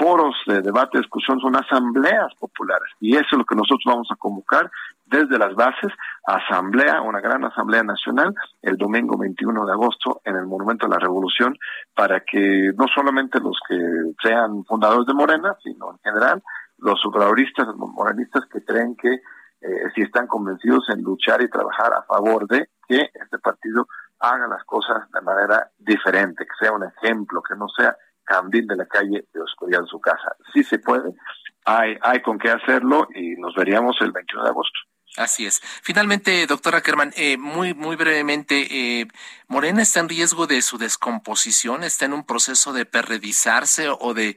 foros de debate, discusión, son asambleas populares. Y eso es lo que nosotros vamos a convocar desde las bases, asamblea, una gran asamblea nacional, el domingo 21 de agosto en el Monumento a la Revolución, para que no solamente los que sean fundadores de Morena, sino en general los subradoristas, los morenistas que creen que eh, si están convencidos en luchar y trabajar a favor de que este partido haga las cosas de manera diferente, que sea un ejemplo, que no sea candil de la calle de oscuridad en su casa. Sí se puede, hay, hay con qué hacerlo y nos veríamos el 21 de agosto. Así es. Finalmente, doctora Kerman, eh, muy, muy brevemente, eh, ¿Morena está en riesgo de su descomposición? ¿Está en un proceso de perredizarse o de,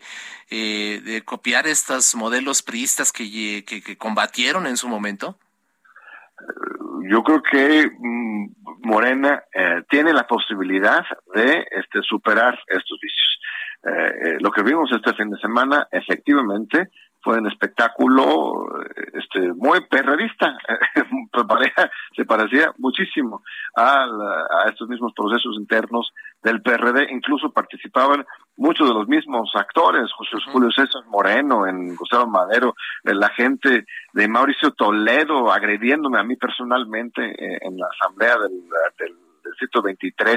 eh, de copiar estos modelos priistas que, que, combatieron en su momento? Yo creo que mm, Morena tiene la posibilidad de este, superar estos vicios. Lo que vimos este fin de semana, efectivamente, fue un espectáculo este muy perrerista. Se parecía muchísimo a, a, estos mismos procesos internos del PRD incluso participaban muchos de los mismos actores José Julio César Moreno en Gustavo Madero la gente de Mauricio Toledo agrediéndome a mí personalmente eh, en la asamblea del, del, del sitio 23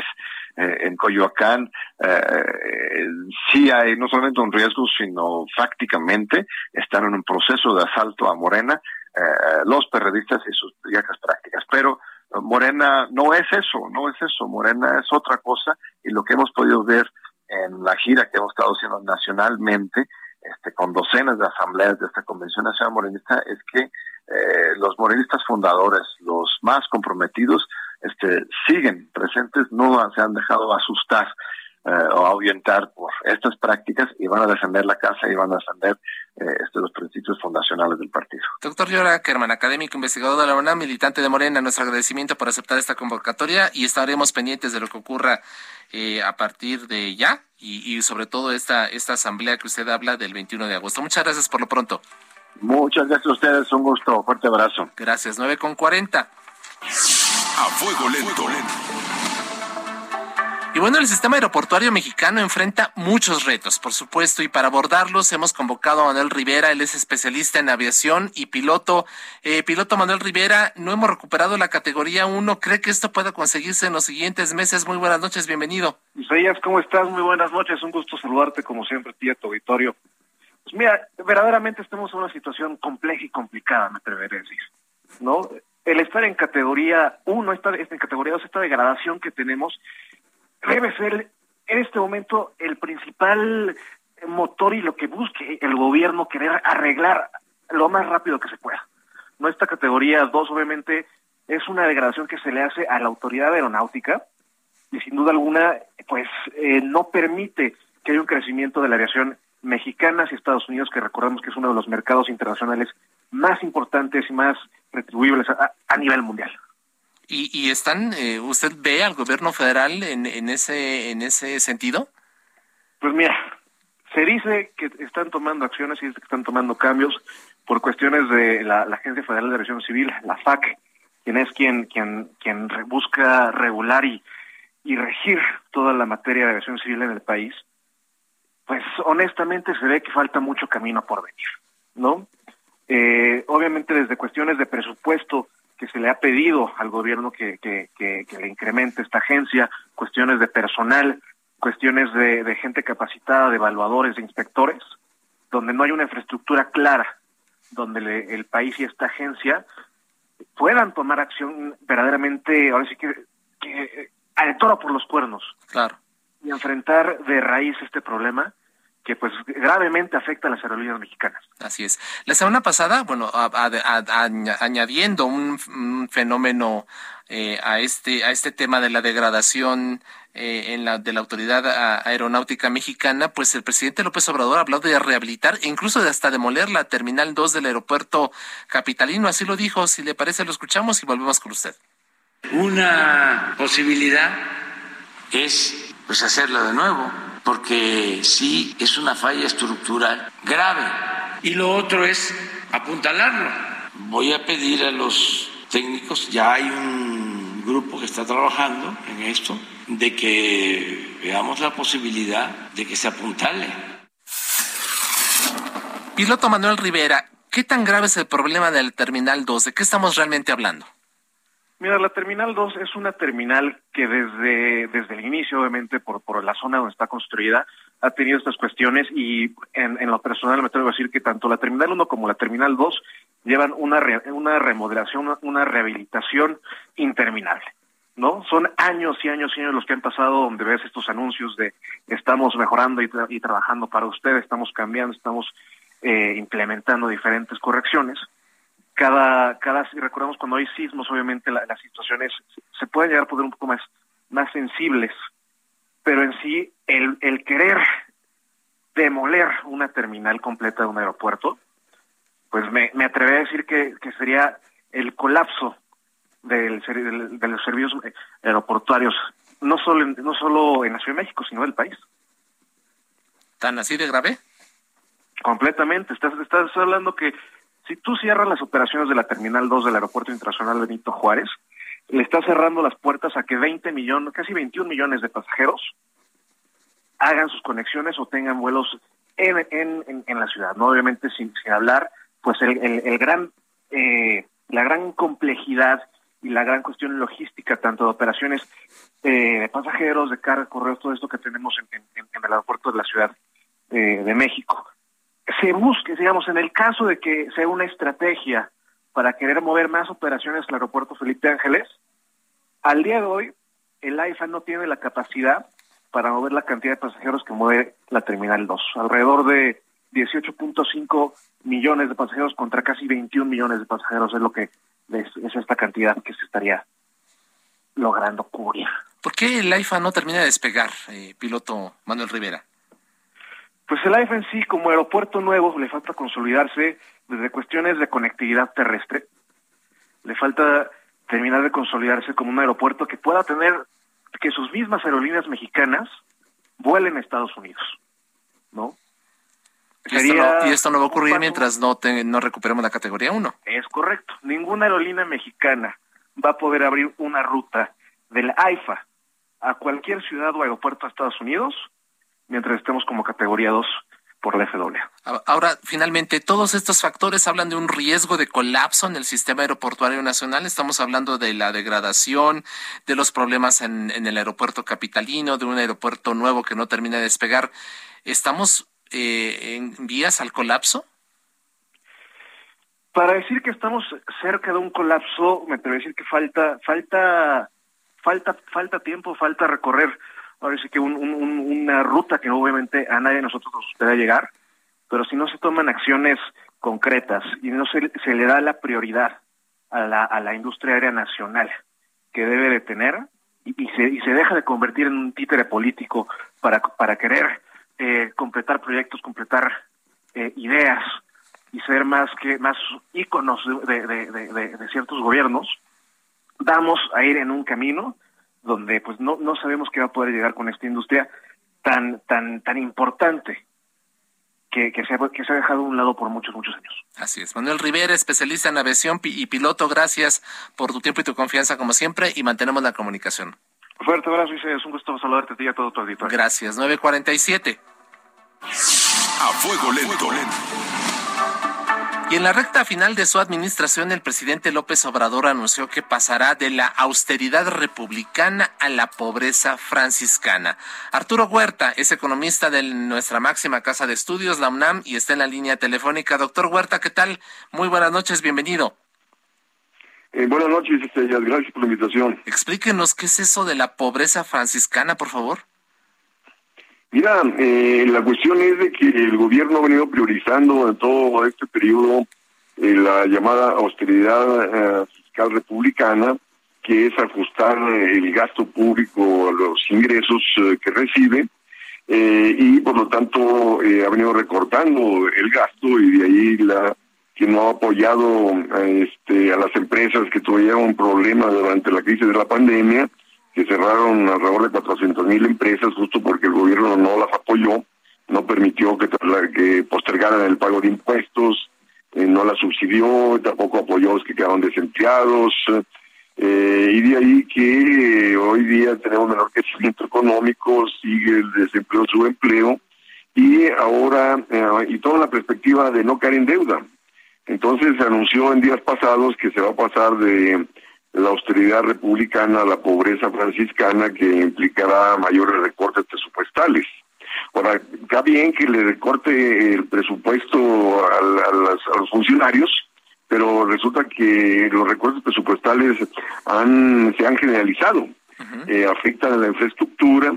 eh, en Coyoacán, eh, sí hay no solamente un riesgo, sino prácticamente están en un proceso de asalto a Morena, eh, los periodistas y sus viejas prácticas. Pero Morena no es eso, no es eso, Morena es otra cosa y lo que hemos podido ver en la gira que hemos estado haciendo nacionalmente, este, con docenas de asambleas de esta Convención Nacional Morenista, es que eh, los morenistas fundadores, los más comprometidos, este, siguen presentes, no se han dejado asustar eh, o ahuyentar por estas prácticas y van a defender la casa y van a defender eh, este, los principios fundacionales del partido. Doctor Llora Kerman, académico, investigador de la UNAM, militante de Morena, nuestro agradecimiento por aceptar esta convocatoria y estaremos pendientes de lo que ocurra eh, a partir de ya y, y, sobre todo esta, esta asamblea que usted habla del 21 de agosto. Muchas gracias por lo pronto. Muchas gracias a ustedes, un gusto, fuerte abrazo. Gracias, 9 con 40. A fuego lento. Y bueno, el sistema aeroportuario mexicano enfrenta muchos retos, por supuesto, y para abordarlos hemos convocado a Manuel Rivera, él es especialista en aviación y piloto. Eh, piloto Manuel Rivera, no hemos recuperado la categoría 1, ¿cree que esto pueda conseguirse en los siguientes meses? Muy buenas noches, bienvenido. Isaías, ¿cómo estás? Muy buenas noches, un gusto saludarte como siempre, tía, tu auditorio. Pues mira, verdaderamente estamos en una situación compleja y complicada, me atreveré a decir, ¿no? El estar en categoría 1, esta, en categoría 2, esta degradación que tenemos, debe ser en este momento el principal motor y lo que busque el gobierno querer arreglar lo más rápido que se pueda. No esta categoría 2 obviamente es una degradación que se le hace a la autoridad aeronáutica y sin duda alguna pues eh, no permite que haya un crecimiento de la aviación mexicana hacia Estados Unidos, que recordemos que es uno de los mercados internacionales más importantes y más retribuibles a, nivel mundial. ¿Y, y están, eh, usted ve al gobierno federal en, en, ese, en ese sentido? Pues mira, se dice que están tomando acciones y que están tomando cambios por cuestiones de la, Agencia Federal de Aviación Civil, la FAC, quien es quien, quien, quien busca regular y, y regir toda la materia de aviación civil en el país. Pues honestamente se ve que falta mucho camino por venir, ¿no? Eh, obviamente desde cuestiones de presupuesto que se le ha pedido al gobierno que, que, que, le incremente esta agencia, cuestiones de personal, cuestiones de, de, gente capacitada, de evaluadores, de inspectores, donde no hay una infraestructura clara, donde el país y esta agencia puedan tomar acción verdaderamente, ahora sí que, que al toro por los cuernos. Claro. Y enfrentar de raíz este problema, que pues gravemente afecta a las aerolíneas mexicanas. Así es. La semana pasada, bueno, añadiendo un, fenómeno eh, a este a este tema de la degradación eh, en la de la autoridad aeronáutica mexicana, pues el presidente López Obrador habló de rehabilitar e incluso de hasta demoler la terminal 2 del aeropuerto capitalino, así lo dijo. Si le parece, lo escuchamos y volvemos con usted. Una posibilidad es pues hacerlo de nuevo porque sí es una falla estructural grave. Y lo otro es apuntalarlo. Voy a pedir a los técnicos, ya hay un grupo que está trabajando en esto, de que veamos la posibilidad de que se apuntale. Piloto Manuel Rivera, ¿qué tan grave es el problema del Terminal 2? ¿De qué estamos realmente hablando? Mira, la Terminal 2 es una terminal que desde, desde el inicio, obviamente, por, por la zona donde está construida, ha tenido estas cuestiones y en, en lo personal me tengo que decir que tanto la Terminal 1 como la Terminal 2 llevan una, una remodelación, una, rehabilitación interminable. ¿no? Son años y años y años los que han pasado donde ves estos anuncios de estamos mejorando y, y trabajando para usted, estamos cambiando, estamos eh, implementando diferentes correcciones cada, cada, recordamos cuando hay sismos, obviamente las situaciones se pueden llegar a poner un poco más, más sensibles, pero en sí el, el querer demoler una terminal completa de un aeropuerto, pues me, me atrevé a decir que, que sería el colapso del, de los servicios aeroportuarios, no solo en, no solo en la Ciudad de México, sino del país. ¿Tan así de grave? Completamente. Estás, estás hablando que si tú cierras las operaciones de la Terminal 2 del Aeropuerto Internacional Benito Juárez, le estás cerrando las puertas a que 20 millones, casi 21 millones de pasajeros hagan sus conexiones o tengan vuelos en, en, en, la ciudad, ¿no? Obviamente sin, sin hablar, pues el, el, gran, eh, la gran complejidad y la gran cuestión logística, tanto de operaciones eh, de pasajeros, de carga, correos, todo esto que tenemos en, el aeropuerto de la Ciudad eh, de México se busque, digamos, en el caso de que sea una estrategia para querer mover más operaciones al aeropuerto Felipe Ángeles, al día de hoy el AIFA no tiene la capacidad para mover la cantidad de pasajeros que mueve la Terminal 2, alrededor de 18.5 millones de pasajeros contra casi 21 millones de pasajeros es lo que es, esta cantidad que se estaría logrando cubrir. ¿Por qué el AIFA no termina de despegar, eh, piloto Manuel Rivera? Pues el AIFA en sí, como aeropuerto nuevo, le falta consolidarse desde cuestiones de conectividad terrestre. Le falta terminar de consolidarse como un aeropuerto que pueda tener que sus mismas aerolíneas mexicanas vuelen a Estados Unidos, ¿no? Y esto, no, y esto no va a ocurrir mientras no, no recuperemos la categoría 1. Es correcto. Ninguna aerolínea mexicana va a poder abrir una ruta del AIFA a cualquier ciudad o aeropuerto de Estados Unidos mientras estemos como categoría 2 por la FAA. Ahora, finalmente, todos estos factores hablan de un riesgo de colapso en el sistema aeroportuario nacional. Estamos hablando de la degradación, de los problemas en, el aeropuerto capitalino, de un aeropuerto nuevo que no termina de despegar. ¿Estamos eh, en vías al colapso? Para decir que estamos cerca de un colapso, me atrevo a decir que falta, falta, falta, falta tiempo, falta recorrer ahora sí que una ruta que obviamente a nadie de nosotros nos gustaría llegar, pero si no se toman acciones concretas y no se, se le da la prioridad a la, a la industria aérea nacional que debe de tener y, se, y se deja de convertir en un títere político para, para querer eh, completar proyectos, completar eh, ideas y ser más que más íconos de, de, de, de ciertos gobiernos, vamos a ir en un camino donde pues no, no sabemos qué va a poder llegar con esta industria tan, tan, tan importante que, que, se ha, que se ha dejado a un lado por muchos, muchos años. Así es. Manuel Rivera, especialista en aviación y piloto, gracias por tu tiempo y tu confianza como siempre y mantenemos la comunicación. Fuerte abrazo, Es un gusto saludarte a ti y a todo tu auditorio. Gracias. 947. A fuego lento. lento. Y en la recta final de su administración, el presidente López Obrador anunció que pasará de la austeridad republicana a la pobreza franciscana. Arturo Huerta es economista de nuestra máxima casa de estudios, la UNAM, y está en la línea telefónica. Doctor Huerta, ¿qué tal? Muy buenas noches, bienvenido. Eh, buenas noches. Gracias por la invitación. Explíquenos qué es eso de la pobreza franciscana, por favor. Mira, eh, la cuestión es de que el gobierno ha venido priorizando en todo este periodo eh, la llamada austeridad eh, fiscal republicana, que es ajustar el gasto público a los ingresos que recibe, y por lo tanto ha venido recortando el gasto y de ahí la que no ha apoyado este, a las empresas que tuvieron problemas durante la crisis de la pandemia, que cerraron alrededor de 400 mil empresas justo porque el gobierno no las apoyó, no permitió que, postergaran el pago de impuestos, eh, no las subsidió, tampoco apoyó a los que quedaron desempleados, eh, y de ahí que hoy día tenemos menor crecimiento económico, sigue el desempleo, subempleo, y ahora, eh, y toda la perspectiva de no caer en deuda. Entonces se anunció en días pasados que se va a pasar de la austeridad republicana, la pobreza franciscana, que implicará mayores recortes presupuestales. Ahora, está bien que le recorte el presupuesto a, los funcionarios, pero resulta que los recortes presupuestales han, se han generalizado. Eh, afectan a la infraestructura,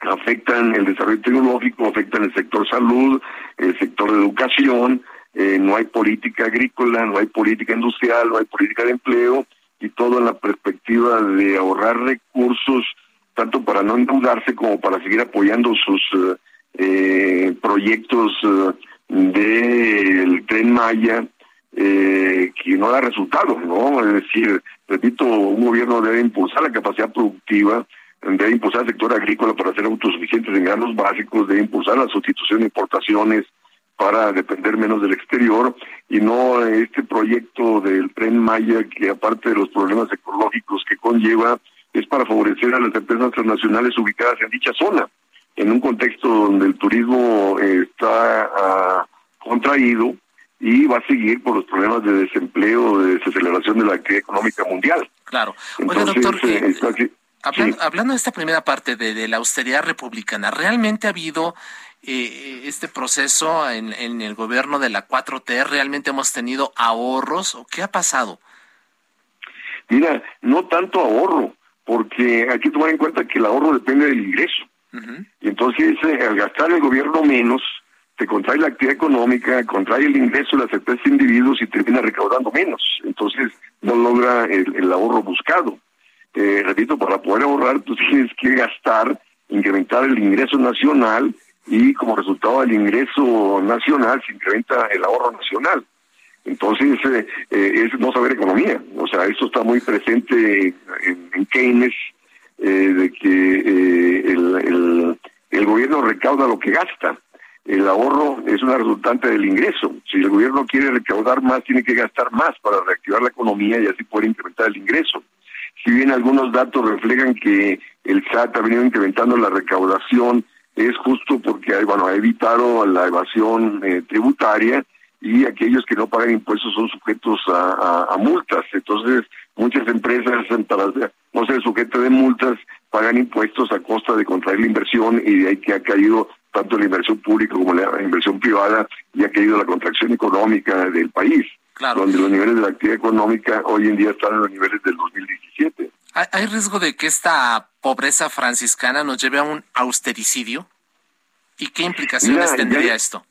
afectan el desarrollo tecnológico, afectan el sector salud, el sector de educación, eh, no hay política agrícola, no hay política industrial, no hay política de empleo, y todo en la perspectiva de ahorrar recursos tanto para no endeudarse como para seguir apoyando sus eh, eh proyectos eh, del tren Maya que no da resultados, ¿no? Es decir, repito, un gobierno debe impulsar la capacidad productiva, debe impulsar el sector agrícola para ser autosuficientes en granos básicos, debe impulsar la sustitución de importaciones, para depender menos del exterior y no este proyecto del tren Maya que aparte de los problemas ecológicos que conlleva es para favorecer a las empresas transnacionales ubicadas en dicha zona en un contexto donde el turismo está ah, contraído y va a seguir por los problemas de desempleo, de desaceleración de la actividad económica mundial. Claro. Oiga, doctor, eh, hablando, de esta primera parte de, de la austeridad republicana, ¿realmente ha habido eh, este proceso en, en, el gobierno de la 4T? ¿Realmente hemos tenido ahorros o qué ha pasado? Mira, no tanto ahorro, porque hay que tomar en cuenta que el ahorro depende del ingreso. Y entonces, eh, al gastar el gobierno menos, te contrae la actividad económica, contrae el ingreso de las empresas individuos y termina recaudando menos. Entonces, no logra el, ahorro buscado. Eh, repito, para poder ahorrar, tú tienes que gastar, incrementar el ingreso nacional y como resultado del ingreso nacional se incrementa el ahorro nacional. Entonces, eh, eh, es no saber economía. O sea, esto está muy presente en, Keynes, eh, de que el, el, gobierno recauda lo que gasta. El ahorro es una resultante del ingreso. Si el gobierno quiere recaudar más, tiene que gastar más para reactivar la economía y así poder incrementar el ingreso. Si bien algunos datos reflejan que el SAT ha venido incrementando la recaudación es justo porque bueno, ha evitado la evasión eh, tributaria y aquellos que no pagan impuestos son sujetos a, multas. Entonces, muchas empresas, para no ser sujetas de multas, pagan impuestos a costa de contraer la inversión y de ahí que ha caído tanto la inversión pública como la inversión privada y ha caído la contracción económica del país, donde los niveles de la actividad económica hoy en día están en los niveles del 2017. ¿Hay riesgo de que esta pobreza franciscana nos lleve a un austericidio? ¿Y qué implicaciones tendría esto?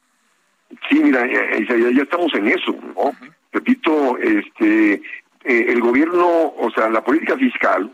Sí, mira, ya, estamos en eso, ¿no? Repito, este, eh, el gobierno, o sea, la política fiscal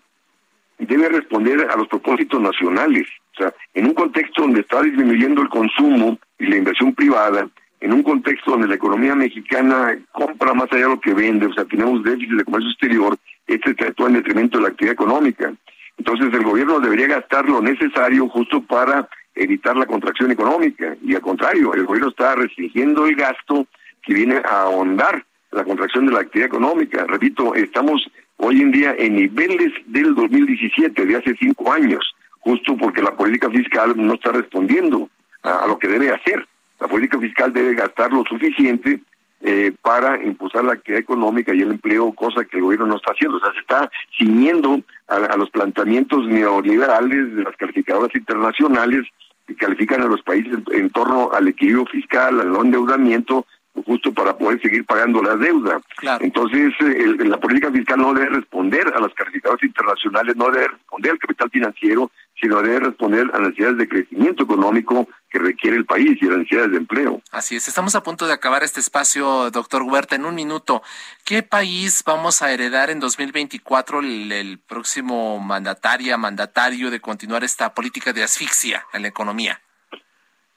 debe responder a los propósitos nacionales. O sea, en un contexto donde está disminuyendo el consumo y la inversión privada, en un contexto donde la economía mexicana compra más allá de lo que vende, o sea, tenemos déficit de comercio exterior, este actúa en detrimento de la actividad económica. Entonces el gobierno debería gastar lo necesario justo para evitar la contracción económica y al contrario, el gobierno está restringiendo el gasto que viene a ahondar la contracción de la actividad económica. Repito, estamos hoy en día en niveles del 2017, de hace cinco años, justo porque la política fiscal no está respondiendo a, lo que debe hacer. La política fiscal debe gastar lo suficiente eh, para impulsar la actividad económica y el empleo, cosa que el gobierno no está haciendo. O sea, se está ciñendo a, los planteamientos neoliberales de las calificadoras internacionales que califican a los países en, torno al equilibrio fiscal, al no endeudamiento, justo para poder seguir pagando la deuda. Entonces, eh, la política fiscal no debe responder a las calificadoras internacionales, no debe responder al capital financiero, sino debe responder a las necesidades de crecimiento económico que requiere el país y las necesidades de empleo. Así es, estamos a punto de acabar este espacio, doctor Huerta, en un minuto. ¿Qué país vamos a heredar en 2024 el, el próximo mandataria, mandatario de continuar esta política de asfixia en la economía?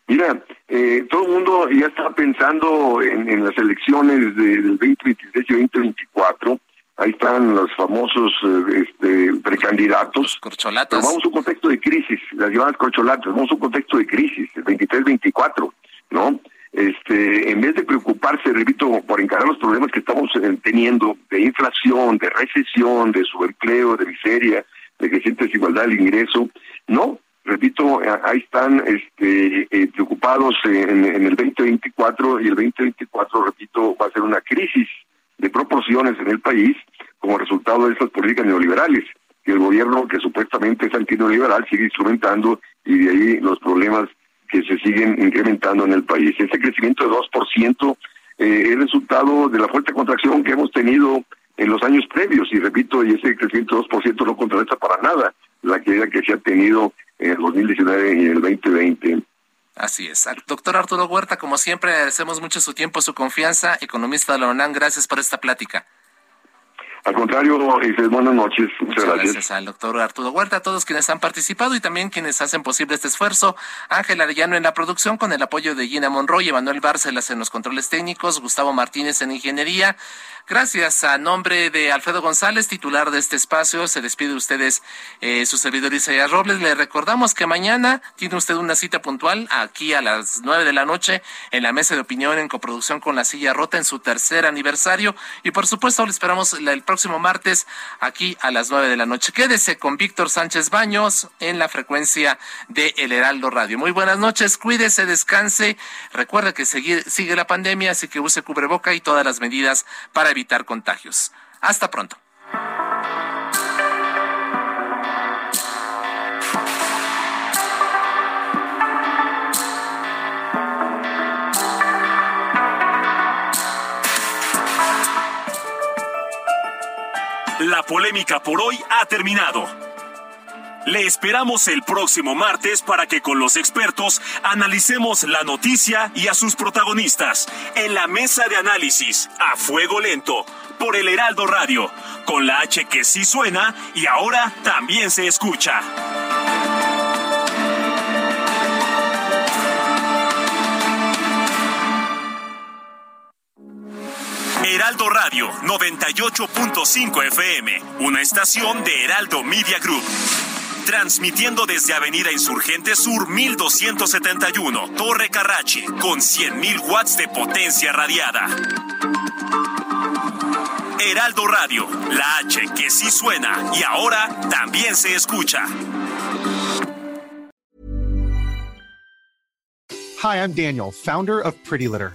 Mira, eh, todo el mundo ya está pensando en, en las elecciones del 2023 y 2024 ahí están los famosos eh, este, precandidatos. corcholatas. vamos a un contexto de crisis, las llamadas corcholatas, vamos a un contexto de crisis, el 23-24, ¿no? Este, en vez de preocuparse, repito, por encarar los problemas que estamos eh, teniendo de inflación, de recesión, de subempleo, de miseria, de creciente desigualdad del ingreso, no, repito, eh, ahí están este, preocupados en, en el 2024 y el 2024, repito, va a ser una crisis de proporciones en el país como resultado de estas políticas neoliberales que el gobierno que supuestamente es antineoliberal sigue instrumentando y de ahí los problemas que se siguen incrementando en el país. Este crecimiento de 2% eh, es resultado de la fuerte contracción que hemos tenido en los años previos y repito, y ese crecimiento de 2% no contrarresta para nada la caída que se ha tenido en el 2019 y en el 2020. Así es. Doctor Arturo Huerta, como siempre, agradecemos mucho su tiempo, su confianza. Economista de la UNAM, gracias por esta plática. Al contrario, buenas noches. Muchas, gracias. al doctor Arturo Huerta, a todos quienes han participado y también quienes hacen posible este esfuerzo. Ángel Arellano en la producción con el apoyo de Gina Monroy, Emanuel Bárcelas en los controles técnicos, Gustavo Martínez en ingeniería. Gracias. A nombre de Alfredo González, titular de este espacio, se despide de ustedes eh, su servidor Isaías Robles. Le recordamos que mañana tiene usted una cita puntual aquí a las nueve de la noche en la mesa de opinión en coproducción con La Silla Rota en su tercer aniversario. Y por supuesto, le esperamos el próximo martes aquí a las nueve de la noche. Quédese con Víctor Sánchez Baños en la frecuencia de El Heraldo Radio. Muy buenas noches, cuídese, descanse. Recuerda que sigue la pandemia, así que use cubreboca y todas las medidas para evitar contagios. Hasta pronto. La polémica por hoy ha terminado. Le esperamos el próximo martes para que con los expertos analicemos la noticia y a sus protagonistas en la mesa de análisis a fuego lento por el Heraldo Radio, con la H que sí suena y ahora también se escucha. Heraldo Radio 98.5 FM, una estación de Heraldo Media Group transmitiendo desde Avenida Insurgente Sur 1271, Torre Carrachi, con 100.000 watts de potencia radiada. Heraldo Radio, la H que sí suena y ahora también se escucha. Hi, I'm Daniel, founder of Pretty Litter.